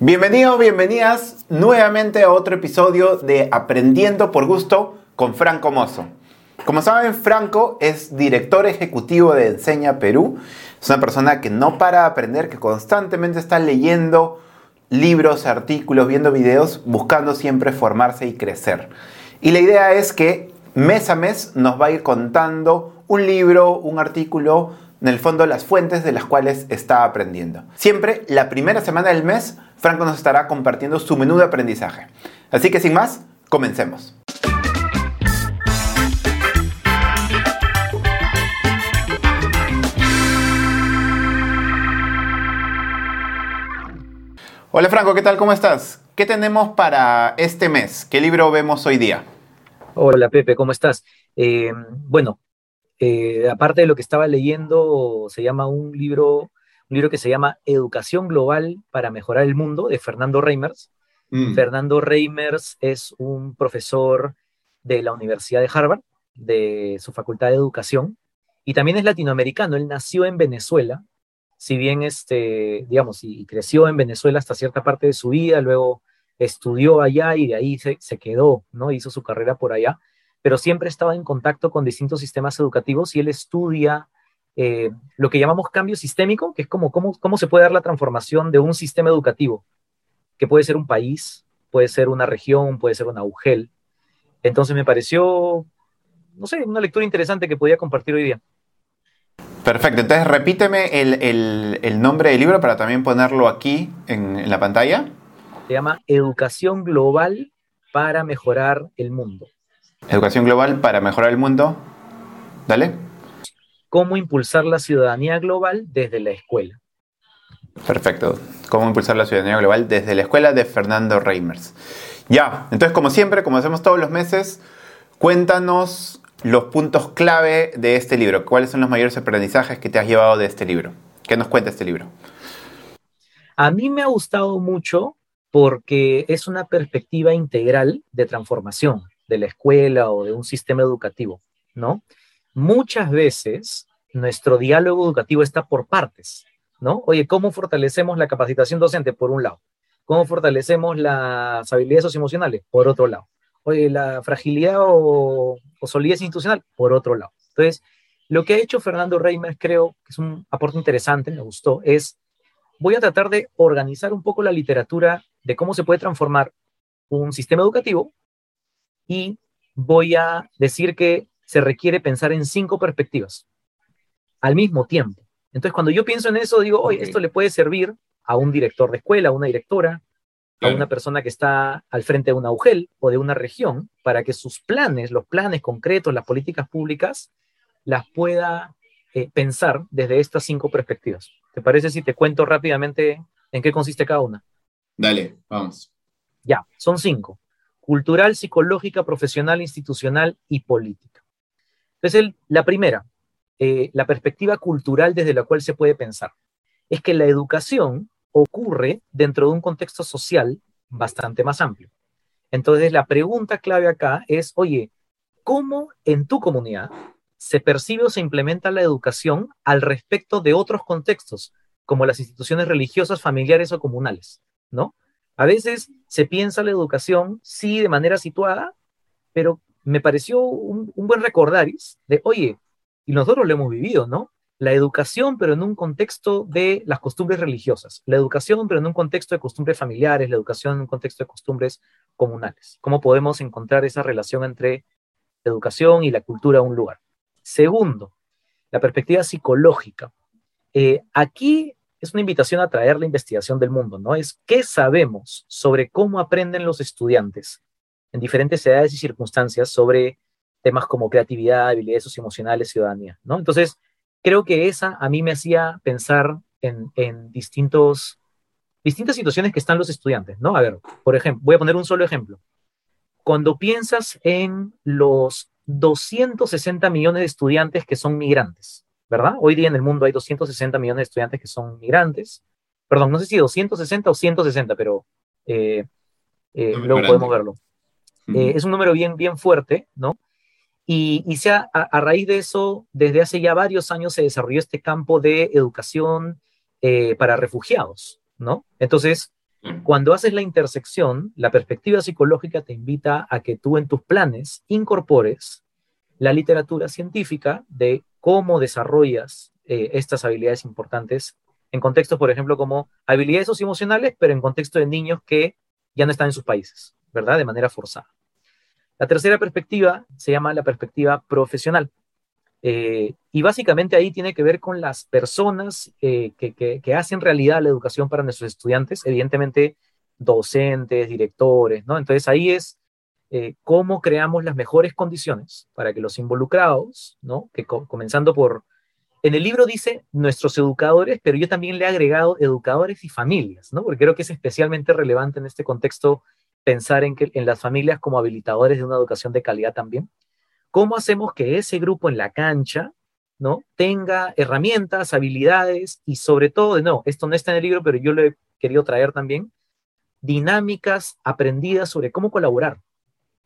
Bienvenidos, bienvenidas nuevamente a otro episodio de Aprendiendo por Gusto con Franco Mozo. Como saben, Franco es director ejecutivo de Enseña Perú. Es una persona que no para de aprender, que constantemente está leyendo libros, artículos, viendo videos, buscando siempre formarse y crecer. Y la idea es que mes a mes nos va a ir contando un libro, un artículo, en el fondo las fuentes de las cuales está aprendiendo. Siempre la primera semana del mes, Franco nos estará compartiendo su menú de aprendizaje. Así que sin más, comencemos. Hola Franco, ¿qué tal? ¿Cómo estás? ¿Qué tenemos para este mes? ¿Qué libro vemos hoy día? Hola Pepe, ¿cómo estás? Eh, bueno, eh, aparte de lo que estaba leyendo, se llama un libro, un libro que se llama Educación Global para Mejorar el Mundo, de Fernando Reimers. Mm. Fernando Reimers es un profesor de la Universidad de Harvard, de su Facultad de Educación, y también es latinoamericano. Él nació en Venezuela, si bien, este, digamos, y creció en Venezuela hasta cierta parte de su vida, luego estudió allá y de ahí se, se quedó, ¿no? Hizo su carrera por allá, pero siempre estaba en contacto con distintos sistemas educativos y él estudia eh, lo que llamamos cambio sistémico, que es como cómo, cómo se puede dar la transformación de un sistema educativo, que puede ser un país, puede ser una región, puede ser un agujel. Entonces me pareció, no sé, una lectura interesante que podía compartir hoy día. Perfecto, entonces repíteme el, el, nombre del libro para también ponerlo aquí en, en la pantalla se llama Educación Global para Mejorar el Mundo. Educación Global para Mejorar el Mundo. Dale. Cómo impulsar la ciudadanía global desde la escuela. Perfecto. Cómo impulsar la ciudadanía global desde la escuela de Fernando Reimers. Ya, entonces como siempre, como hacemos todos los meses, cuéntanos los puntos clave de este libro. ¿Cuáles son los mayores aprendizajes que te has llevado de este libro? ¿Qué nos cuenta este libro? A mí me ha gustado mucho porque es una perspectiva integral de transformación de la escuela o de un sistema educativo, ¿no? Muchas veces nuestro diálogo educativo está por partes, ¿no? Oye, ¿cómo fortalecemos la capacitación docente? Por un lado. ¿Cómo fortalecemos las habilidades socioemocionales? Por otro lado. Oye, la fragilidad o, o solidez institucional? Por otro lado. Entonces, lo que ha hecho Fernando Reimers, creo que es un aporte interesante, me gustó, es voy a tratar de organizar un poco la literatura de cómo se puede transformar un sistema educativo y voy a decir que se requiere pensar en cinco perspectivas al mismo tiempo. Entonces, cuando yo pienso en eso, digo, oye, esto le puede servir a un director de escuela, a una directora, a una persona que está al frente de una UGEL o de una región, para que sus planes, los planes concretos, las políticas públicas, las pueda eh, pensar desde estas cinco perspectivas. ¿Te parece si te cuento rápidamente en qué consiste cada una? Dale, vamos. Ya, son cinco. Cultural, psicológica, profesional, institucional y política. Entonces, la primera, eh, la perspectiva cultural desde la cual se puede pensar, es que la educación ocurre dentro de un contexto social bastante más amplio. Entonces, la pregunta clave acá es, oye, ¿cómo en tu comunidad se percibe o se implementa la educación al respecto de otros contextos, como las instituciones religiosas, familiares o comunales, ¿no? A veces se piensa la educación, sí, de manera situada, pero me pareció un, buen recordaris de, oye, y nosotros lo hemos vivido, ¿no? La educación, pero en un contexto de las costumbres religiosas, la educación, pero en un contexto de costumbres familiares, la educación en un contexto de costumbres comunales. ¿Cómo podemos encontrar esa relación entre educación y la cultura de un lugar? Segundo, la perspectiva psicológica. Eh, aquí es una invitación a traer la investigación del mundo, ¿no? Es qué sabemos sobre cómo aprenden los estudiantes en diferentes edades y circunstancias sobre temas como creatividad, habilidades socioemocionales, ciudadanía, ¿no? Entonces, creo que esa a mí me hacía pensar en, en distintos, distintas situaciones que están los estudiantes, ¿no? A ver, por ejemplo, voy a poner un solo ejemplo. Cuando piensas en los 260 millones de estudiantes que son migrantes, ¿verdad? Hoy día en el mundo hay 260 millones de estudiantes que son migrantes. Perdón, no sé si 260 o 160, pero eh, eh, luego podemos verlo. Eh, es un número bien, bien fuerte, ¿no? Y, y a, a, raíz de eso, desde hace ya varios años se desarrolló este campo de educación para refugiados, ¿no? Entonces, Cuando haces la intersección, la perspectiva psicológica te invita a que tú en tus planes incorpores la literatura científica de cómo desarrollas eh, estas habilidades importantes en contextos, por ejemplo, como habilidades socioemocionales, pero en contexto de niños que ya no están en sus países, ¿verdad? De manera forzada. La tercera perspectiva se llama la perspectiva profesional. Eh, y básicamente ahí tiene que ver con las personas eh, que, hacen realidad la educación para nuestros estudiantes, evidentemente docentes, directores, ¿no? Entonces ahí es eh, cómo creamos las mejores condiciones para que los involucrados, ¿no? Que comenzando por, en el libro dice nuestros educadores, pero yo también le he agregado educadores y familias, ¿no? Porque creo que es especialmente relevante en este contexto pensar en, que, en las familias como habilitadores de una educación de calidad también. ¿Cómo hacemos que ese grupo en la cancha ¿no? tenga herramientas, habilidades y sobre todo, no, esto no está en el libro, pero yo lo he querido traer también, dinámicas aprendidas sobre cómo colaborar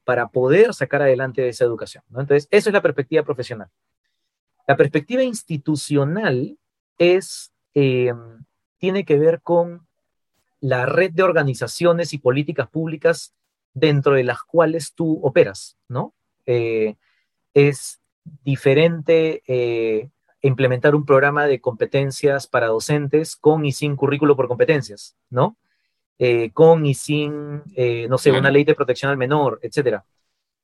para poder sacar adelante esa educación. ¿no? Entonces, eso es la perspectiva profesional. La perspectiva institucional es, eh, tiene que ver con la red de organizaciones y políticas públicas dentro de las cuales tú operas, ¿no? Eh, es diferente eh, implementar un programa de competencias para docentes con y sin currículo por competencias, ¿no? Eh, con y sin, eh, no sé, una ley de protección al menor, etc.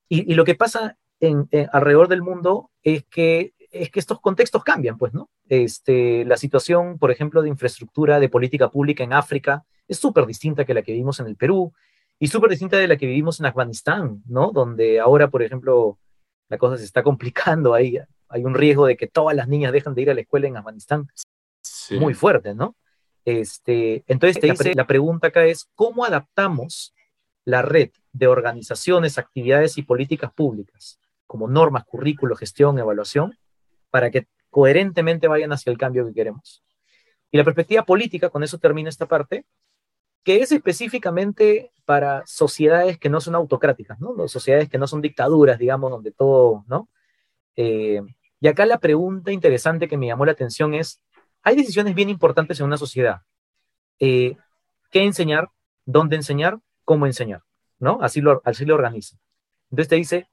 Y, lo que pasa en, alrededor del mundo es que, es que estos contextos cambian, pues, ¿no? Este, la situación, por ejemplo, de infraestructura, de política pública en África es súper distinta que la que vivimos en el Perú y súper distinta de la que vivimos en Afganistán, ¿no? Donde ahora, por ejemplo, la cosa se está complicando ahí. Hay un riesgo de que todas las niñas dejan de ir a la escuela en Afganistán. Muy fuerte, ¿no? Este, entonces te dice, la pregunta acá es, ¿cómo adaptamos la red de organizaciones, actividades y políticas públicas, como normas, currículo, gestión, evaluación, para que coherentemente vayan hacia el cambio que queremos? Y la perspectiva política, con eso termina esta parte, que es específicamente para sociedades que no son autocráticas, ¿no? Sociedades que no son dictaduras, digamos, donde todo, ¿no? Eh, y acá la pregunta interesante que me llamó la atención es, hay decisiones bien importantes en una sociedad. Eh, ¿Qué enseñar? ¿Dónde enseñar? ¿Cómo enseñar? ¿No? Así lo, organiza. Entonces te dice,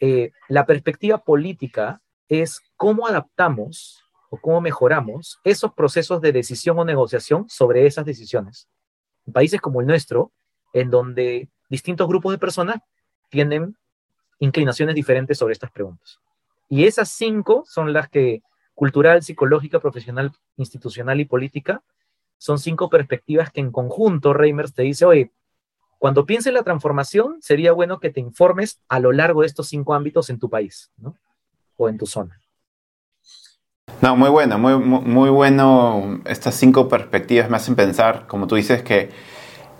eh, la perspectiva política es cómo adaptamos o cómo mejoramos esos procesos de decisión o negociación sobre esas decisiones en países como el nuestro, en donde distintos grupos de personas tienen inclinaciones diferentes sobre estas preguntas. Y esas cinco son las que cultural, psicológica, profesional, institucional y política son cinco perspectivas que en conjunto Reimers te dice, oye, cuando pienses en la transformación, sería bueno que te informes a lo largo de estos cinco ámbitos en tu país, ¿no? O en tu zona. No, muy bueno, muy, muy, bueno. Estas cinco perspectivas me hacen pensar, como tú dices, que,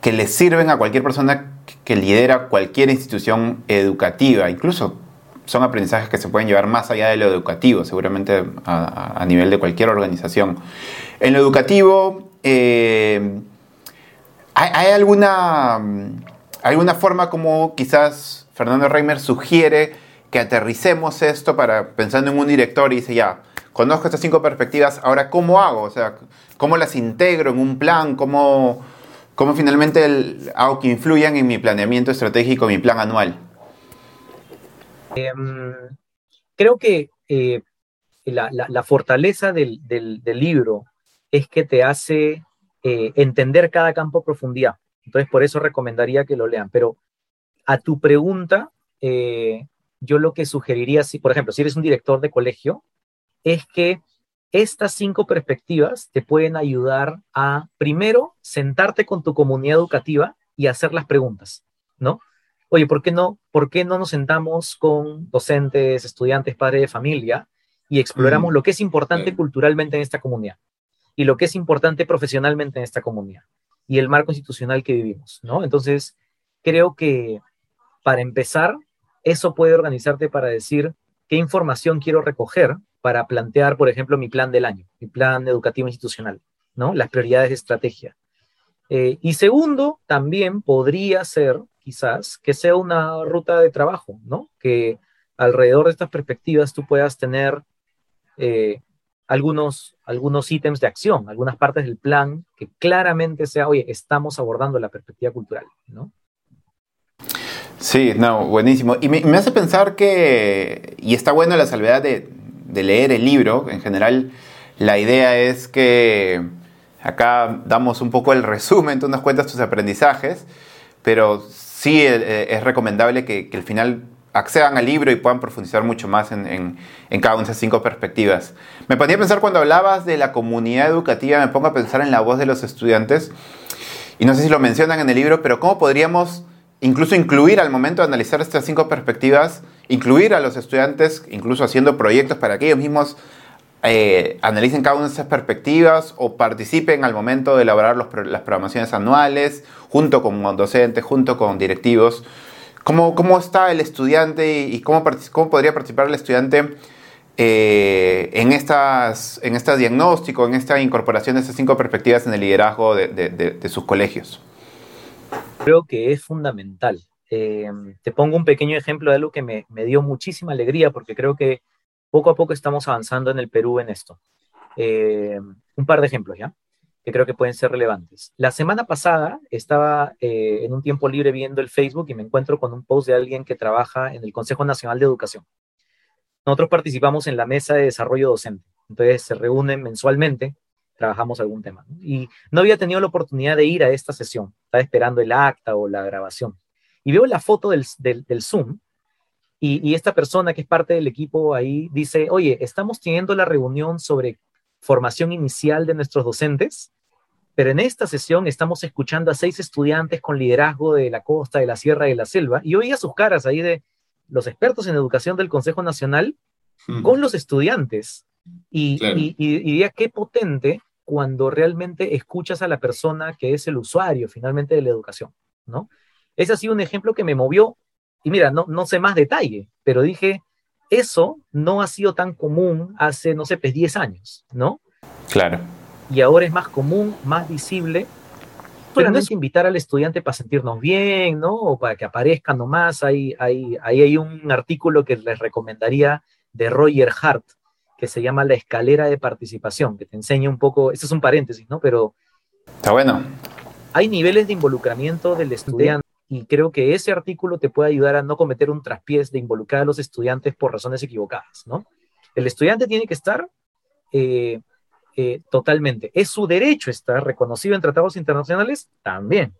que le sirven a cualquier persona que lidera cualquier institución educativa. Incluso son aprendizajes que se pueden llevar más allá de lo educativo, seguramente a, nivel de cualquier organización. En lo educativo, eh, ¿hay, alguna, alguna forma como quizás Fernando Reimer sugiere que aterricemos esto para pensando en un director y dice ya, conozco estas cinco perspectivas, ahora ¿cómo hago? O sea, ¿cómo las integro en un plan? ¿Cómo, cómo finalmente hago que influyan en mi planeamiento estratégico, mi plan anual? Em, creo que eh, la, fortaleza del, libro es que te hace eh, entender cada campo a profundidad. Entonces, por eso recomendaría que lo lean. Pero a tu pregunta, eh, yo lo que sugeriría, si, por ejemplo, si eres un director de colegio, es que estas cinco perspectivas te pueden ayudar a, primero, sentarte con tu comunidad educativa y hacer las preguntas, ¿no? Oye, ¿por qué no, por qué no nos sentamos con docentes, estudiantes, padres de familia y exploramos lo que es importante culturalmente en esta comunidad y lo que es importante profesionalmente en esta comunidad y el marco institucional que vivimos, ¿no? Entonces, creo que para empezar, eso puede organizarte para decir qué información quiero recoger para plantear, por ejemplo, mi plan del año, mi plan educativo institucional, ¿no? Las prioridades de estrategia. Eh, y segundo, también podría ser, quizás, que sea una ruta de trabajo, ¿no? Que alrededor de estas perspectivas tú puedas tener eh, algunos, algunos ítems de acción, algunas partes del plan que claramente sea, oye, estamos abordando la perspectiva cultural, ¿no? Sí, no, buenísimo. Y me, hace pensar que, y está bueno la salvedad de, de, leer el libro, en general la idea es que acá damos un poco el resumen, tú nos cuentas tus aprendizajes, pero sí eh, es recomendable que, que al final accedan al libro y puedan profundizar mucho más en, cada una de esas cinco perspectivas. Me ponía a pensar cuando hablabas de la comunidad educativa, me pongo a pensar en la voz de los estudiantes, y no sé si lo mencionan en el libro, pero ¿cómo podríamos incluso incluir al momento de analizar estas cinco perspectivas, incluir a los estudiantes, incluso haciendo proyectos para que ellos mismos eh, analicen cada una de esas perspectivas o participen al momento de elaborar las programaciones anuales, junto con docentes, junto con directivos? ¿Cómo, cómo está el estudiante y cómo, cómo podría participar el estudiante eh, en, estas, en este diagnóstico, en esta incorporación de estas cinco perspectivas en el liderazgo de, de, sus colegios? Creo que es fundamental. Eh, te pongo un pequeño ejemplo de algo que me, me, dio muchísima alegría porque creo que poco a poco estamos avanzando en el Perú en esto. Eh, un par de ejemplos, ¿ya? que creo que pueden ser relevantes. La semana pasada estaba eh, en un tiempo libre viendo el Facebook y me encuentro con un post de alguien que trabaja en el Consejo Nacional de Educación. Nosotros participamos en la mesa de desarrollo docente, entonces se reúnen mensualmente, trabajamos algún tema. Y no había tenido la oportunidad de ir a esta sesión, estaba esperando el acta o la grabación. Y veo la foto del, Zoom y, y esta persona que es parte del equipo ahí dice, oye, estamos teniendo la reunión sobre formación inicial de nuestros docentes pero en esta sesión estamos escuchando a seis estudiantes con liderazgo de la costa, de la sierra de la selva, y oía sus caras ahí de los expertos en educación del Consejo Nacional con los estudiantes. Y, diría qué potente cuando realmente escuchas a la persona que es el usuario finalmente de la educación, ¿no? Ese ha sido un ejemplo que me movió, y mira, no, no sé más detalle, pero dije, eso no ha sido tan común hace, no sé, pues 10 años, ¿no? Claro y ahora es más común, más visible. Pero no es invitar al estudiante para sentirnos bien, ¿no? O para que aparezca nomás. Ahí hay, hay, hay un artículo que les recomendaría de Roger Hart, que se llama La escalera de participación, que te enseña un poco, eso es un paréntesis, ¿no? Pero... Está bueno. Hay niveles de involucramiento del estudiante y creo que ese artículo te puede ayudar a no cometer un traspiés de involucrar a los estudiantes por razones equivocadas, ¿no? El estudiante tiene que estar eh, eh, totalmente. ¿Es su derecho estar reconocido en tratados internacionales? También.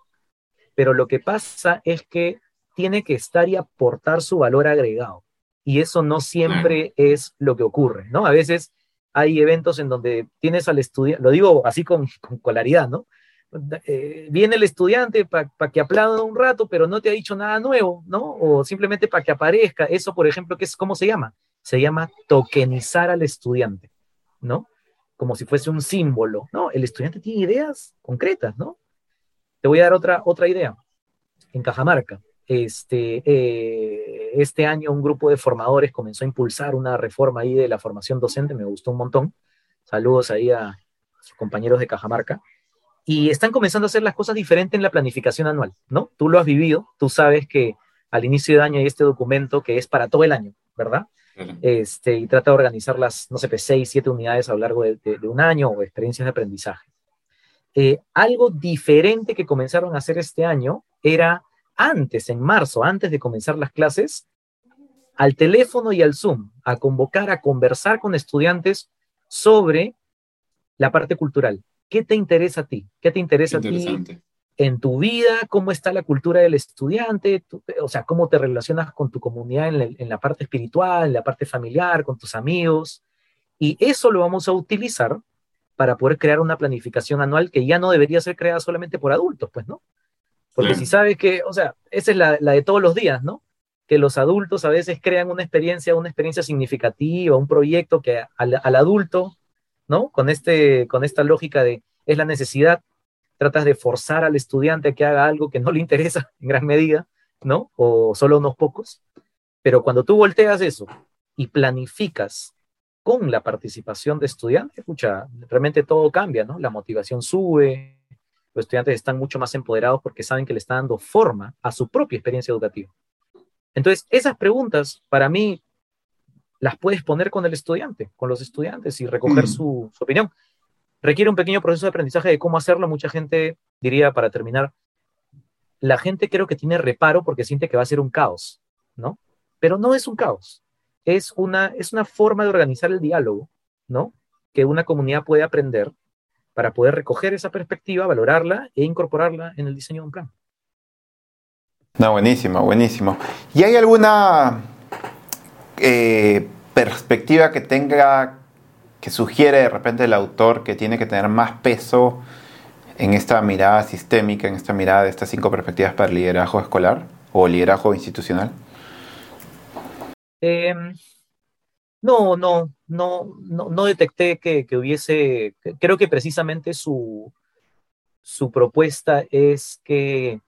Pero lo que pasa es que tiene que estar y aportar su valor agregado. Y eso no siempre es lo que ocurre, ¿no? A veces hay eventos en donde tienes al estudiante, lo digo así con, con claridad, ¿no? Eh, viene el estudiante para que aplauda un rato, pero no te ha dicho nada nuevo, ¿no? O simplemente para que aparezca. Eso, por ejemplo, ¿qué es, ¿cómo se llama? Se llama tokenizar al estudiante, ¿no? como si fuese un símbolo, ¿no? El estudiante tiene ideas concretas, ¿no? Te voy a dar otra, otra idea. En Cajamarca, este, eh, este año un grupo de formadores comenzó a impulsar una reforma ahí de la formación docente, me gustó un montón. Saludos ahí a sus compañeros de Cajamarca. Y están comenzando a hacer las cosas diferentes en la planificación anual, ¿no? Tú lo has vivido, tú sabes que al inicio de año hay este documento que es para todo el año, ¿verdad? este, y trata de organizar las, no sé, pues, seis, siete unidades a lo largo de, un año o experiencias de aprendizaje. Eh, algo diferente que comenzaron a hacer este año era antes, en marzo, antes de comenzar las clases, al teléfono y al Zoom, a convocar, a conversar con estudiantes sobre la parte cultural. ¿Qué te interesa a ti? ¿Qué te interesa a ti en tu vida, cómo está la cultura del estudiante, o sea, cómo te relacionas con tu comunidad en la, parte espiritual, en la parte familiar, con tus amigos. Y eso lo vamos a utilizar para poder crear una planificación anual que ya no debería ser creada solamente por adultos, pues, ¿no? Porque si sabes que, o sea, esa es la, de todos los días, ¿no? Que los adultos a veces crean una experiencia, una experiencia significativa, un proyecto que al, al adulto, ¿no? Con, este, con esta lógica de es la necesidad tratas de forzar al estudiante a que haga algo que no le interesa en gran medida, ¿no? O solo unos pocos. Pero cuando tú volteas eso y planificas con la participación de estudiantes, escucha, realmente todo cambia, ¿no? La motivación sube, los estudiantes están mucho más empoderados porque saben que le está dando forma a su propia experiencia educativa. Entonces, esas preguntas para mí las puedes poner con el estudiante, con los estudiantes y recoger mm. su, su, opinión. Requiere un pequeño proceso de aprendizaje de cómo hacerlo. Mucha gente diría, para terminar, la gente creo que tiene reparo porque siente que va a ser un caos, ¿no? Pero no es un caos, es una, es una forma de organizar el diálogo, ¿no? Que una comunidad puede aprender para poder recoger esa perspectiva, valorarla e incorporarla en el diseño de un plan. No, buenísimo, buenísimo. ¿Y hay alguna eh, perspectiva que tenga, que sugiere de repente el autor que tiene que tener más peso en esta mirada sistémica, en esta mirada de estas cinco perspectivas para el liderazgo escolar o liderazgo institucional? Em, no, no, no, no, detecté que, hubiese, creo que precisamente su, su propuesta es que,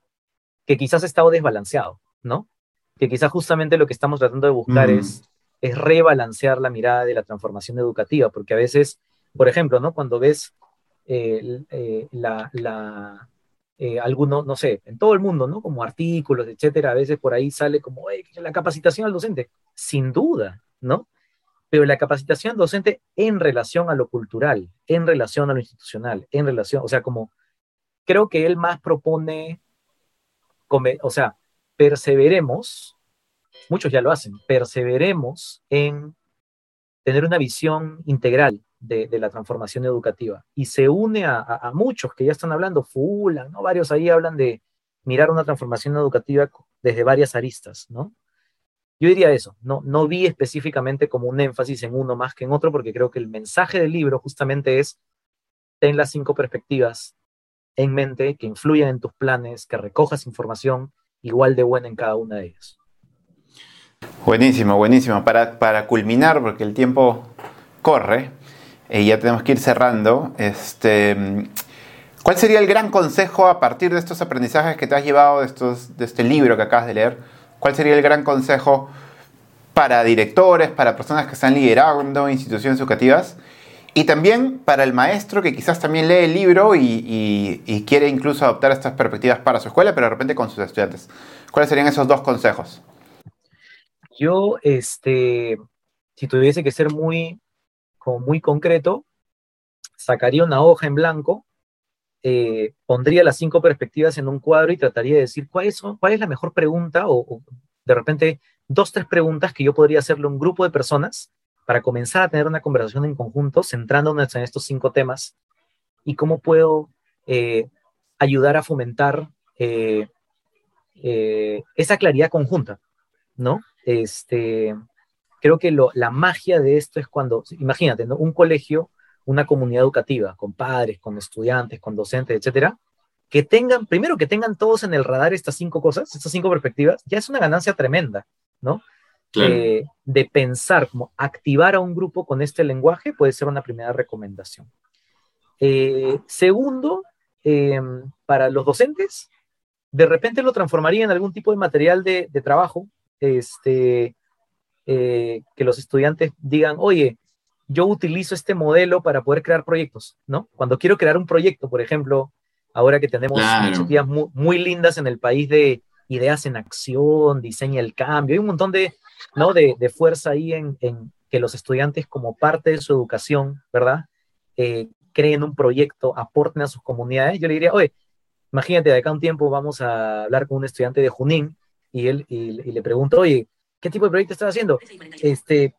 que quizás ha estado desbalanceado, ¿no? Que quizás justamente lo que estamos tratando de buscar mm. es, es rebalancear la mirada de la transformación educativa, porque a veces, por ejemplo, ¿no? Cuando ves eh, la, la eh, algunos, no sé, en todo el mundo, ¿no? Como artículos, etcétera, a veces por ahí sale como la capacitación al docente, sin duda, ¿no? Pero la capacitación al docente en relación a lo cultural, en relación a lo institucional, en relación, o sea, como creo que él más propone, o sea, perseveremos, muchos ya lo hacen, perseveremos en tener una visión integral de, la transformación educativa. Y se une a, muchos que ya están hablando, Fulan, ¿no? Varios ahí hablan de mirar una transformación educativa desde varias aristas, ¿no? Yo diría eso, no, no vi específicamente como un énfasis en uno más que en otro, porque creo que el mensaje del libro justamente es, ten las cinco perspectivas en mente que influyan en tus planes, que recojas información igual de buena en cada una de ellas. Buenísimo, buenísimo. Para, para culminar, porque el tiempo corre, y ya tenemos que ir cerrando. Este, ¿Cuál sería el gran consejo a partir de estos aprendizajes que te has llevado de, estos, de este libro que acabas de leer? ¿Cuál sería el gran consejo para directores, para personas que están liderando instituciones educativas? Y también para el maestro que quizás también lee el libro y, quiere incluso adoptar estas perspectivas para su escuela, pero de repente con sus estudiantes. ¿Cuáles serían esos dos consejos? Yo, este, si tuviese que ser muy muy concreto, sacaría una hoja en blanco, eh, pondría las cinco perspectivas en un cuadro y trataría de decir cuál es, cuál es la mejor pregunta o, de repente dos, tres preguntas que yo podría hacerle a un grupo de personas para comenzar a tener una conversación en conjunto, centrándonos en estos cinco temas y cómo puedo eh, ayudar a fomentar eh, esa claridad conjunta, ¿no? Este, creo que la magia de esto es cuando, imagínate, un colegio, una comunidad educativa, con padres, con estudiantes, con docentes, etcétera, que tengan, primero que tengan todos en el radar estas cinco cosas, estas cinco perspectivas, ya es una ganancia tremenda, ¿no? Eh, de pensar, como activar a un grupo con este lenguaje puede ser una primera recomendación. Eh, segundo, em, para los docentes, de repente lo transformaría en algún tipo de material de, de trabajo, este, eh, que los estudiantes digan, oye, yo utilizo este modelo para poder crear proyectos, ¿no? Cuando quiero crear un proyecto, por ejemplo, ahora que tenemos iniciativas muy, lindas en el país de ideas en acción, diseña el cambio, hay un montón de, ¿no? de, fuerza ahí en, que los estudiantes como parte de su educación, ¿verdad? Eh, creen un proyecto, aporten a sus comunidades. Yo le diría, oye, imagínate, de acá un tiempo vamos a hablar con un estudiante de Junín y, él, y, le pregunto, oye, ¿Qué tipo de proyecto estás haciendo? Este,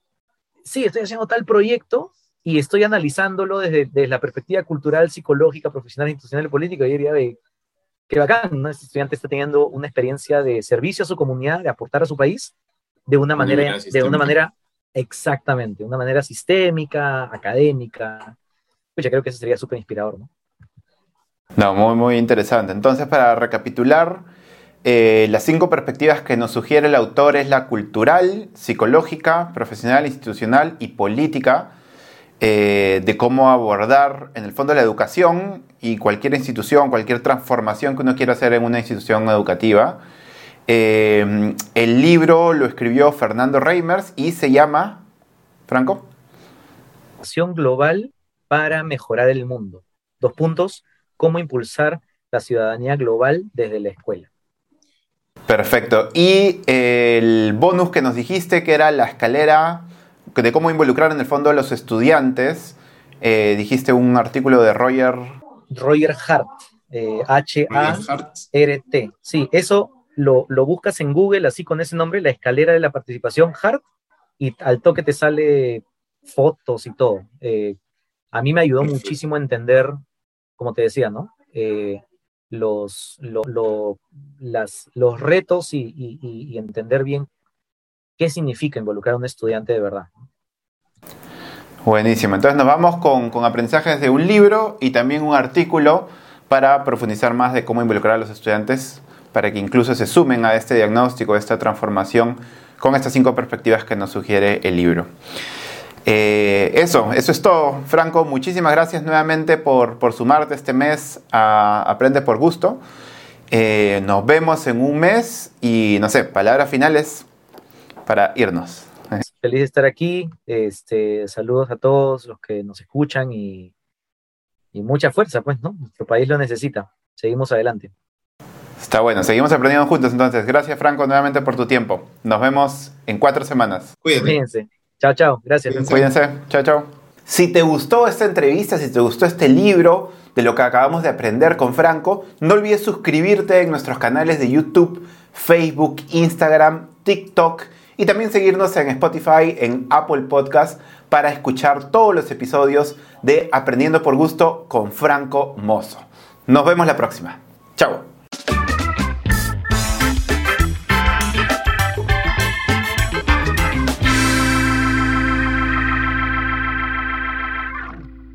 sí, estoy haciendo tal proyecto y estoy analizándolo desde, la perspectiva cultural, psicológica, profesional, institucional y política. Y diría, qué bacán, ¿no? Este estudiante está teniendo una experiencia de servicio a su comunidad, de aportar a su país de una manera, de una manera exactamente, de una manera sistémica, académica. Pues ya creo que eso sería súper inspirador, ¿no? No, muy, muy interesante. Entonces, para recapitular, eh, las cinco perspectivas que nos sugiere el autor es la cultural, psicológica, profesional, institucional y política, eh, de cómo abordar en el fondo la educación y cualquier institución, cualquier transformación que uno quiera hacer en una institución educativa. Eh, el libro lo escribió Fernando Reimers y se llama, Franco. Acción global para mejorar el mundo. Dos puntos, cómo impulsar la ciudadanía global desde la escuela. Perfecto. Y el bonus que nos dijiste que era la escalera de cómo involucrar en el fondo a los estudiantes. Eh, dijiste un artículo de Roger. Roger Hart, H-A-R-T. Sí, eso lo, lo, buscas en Google así con ese nombre, la escalera de la participación Hart, y al toque te sale fotos y todo. Eh, a mí me ayudó muchísimo a entender, como te decía, ¿no? Eh, los, las, los retos y, entender bien qué significa involucrar a un estudiante de verdad. Buenísimo. Entonces nos vamos con, con aprendizajes de un libro y también un artículo para profundizar más de cómo involucrar a los estudiantes para que incluso se sumen a este diagnóstico, a esta transformación con estas cinco perspectivas que nos sugiere el libro. Eh, eso, eso es todo. Franco, muchísimas gracias nuevamente por, por sumarte este mes a Aprende por Gusto. Eh, nos vemos en un mes y no sé, palabras finales para irnos. Feliz de estar aquí. Este, saludos a todos los que nos escuchan y, y mucha fuerza, pues, ¿no? Nuestro país lo necesita. Seguimos adelante. Está bueno, seguimos aprendiendo juntos entonces. Gracias Franco nuevamente por tu tiempo. Nos vemos en cuatro semanas. Cuídense. Chao, chao. Gracias. Cuídense. Chao, chao. Si te gustó esta entrevista, si te gustó este libro de lo que acabamos de aprender con Franco, no olvides suscribirte en nuestros canales de YouTube, Facebook, Instagram, TikTok y también seguirnos en Spotify, en Apple Podcast para escuchar todos los episodios de Aprendiendo por Gusto con Franco Mozo. Nos vemos la próxima. Chao.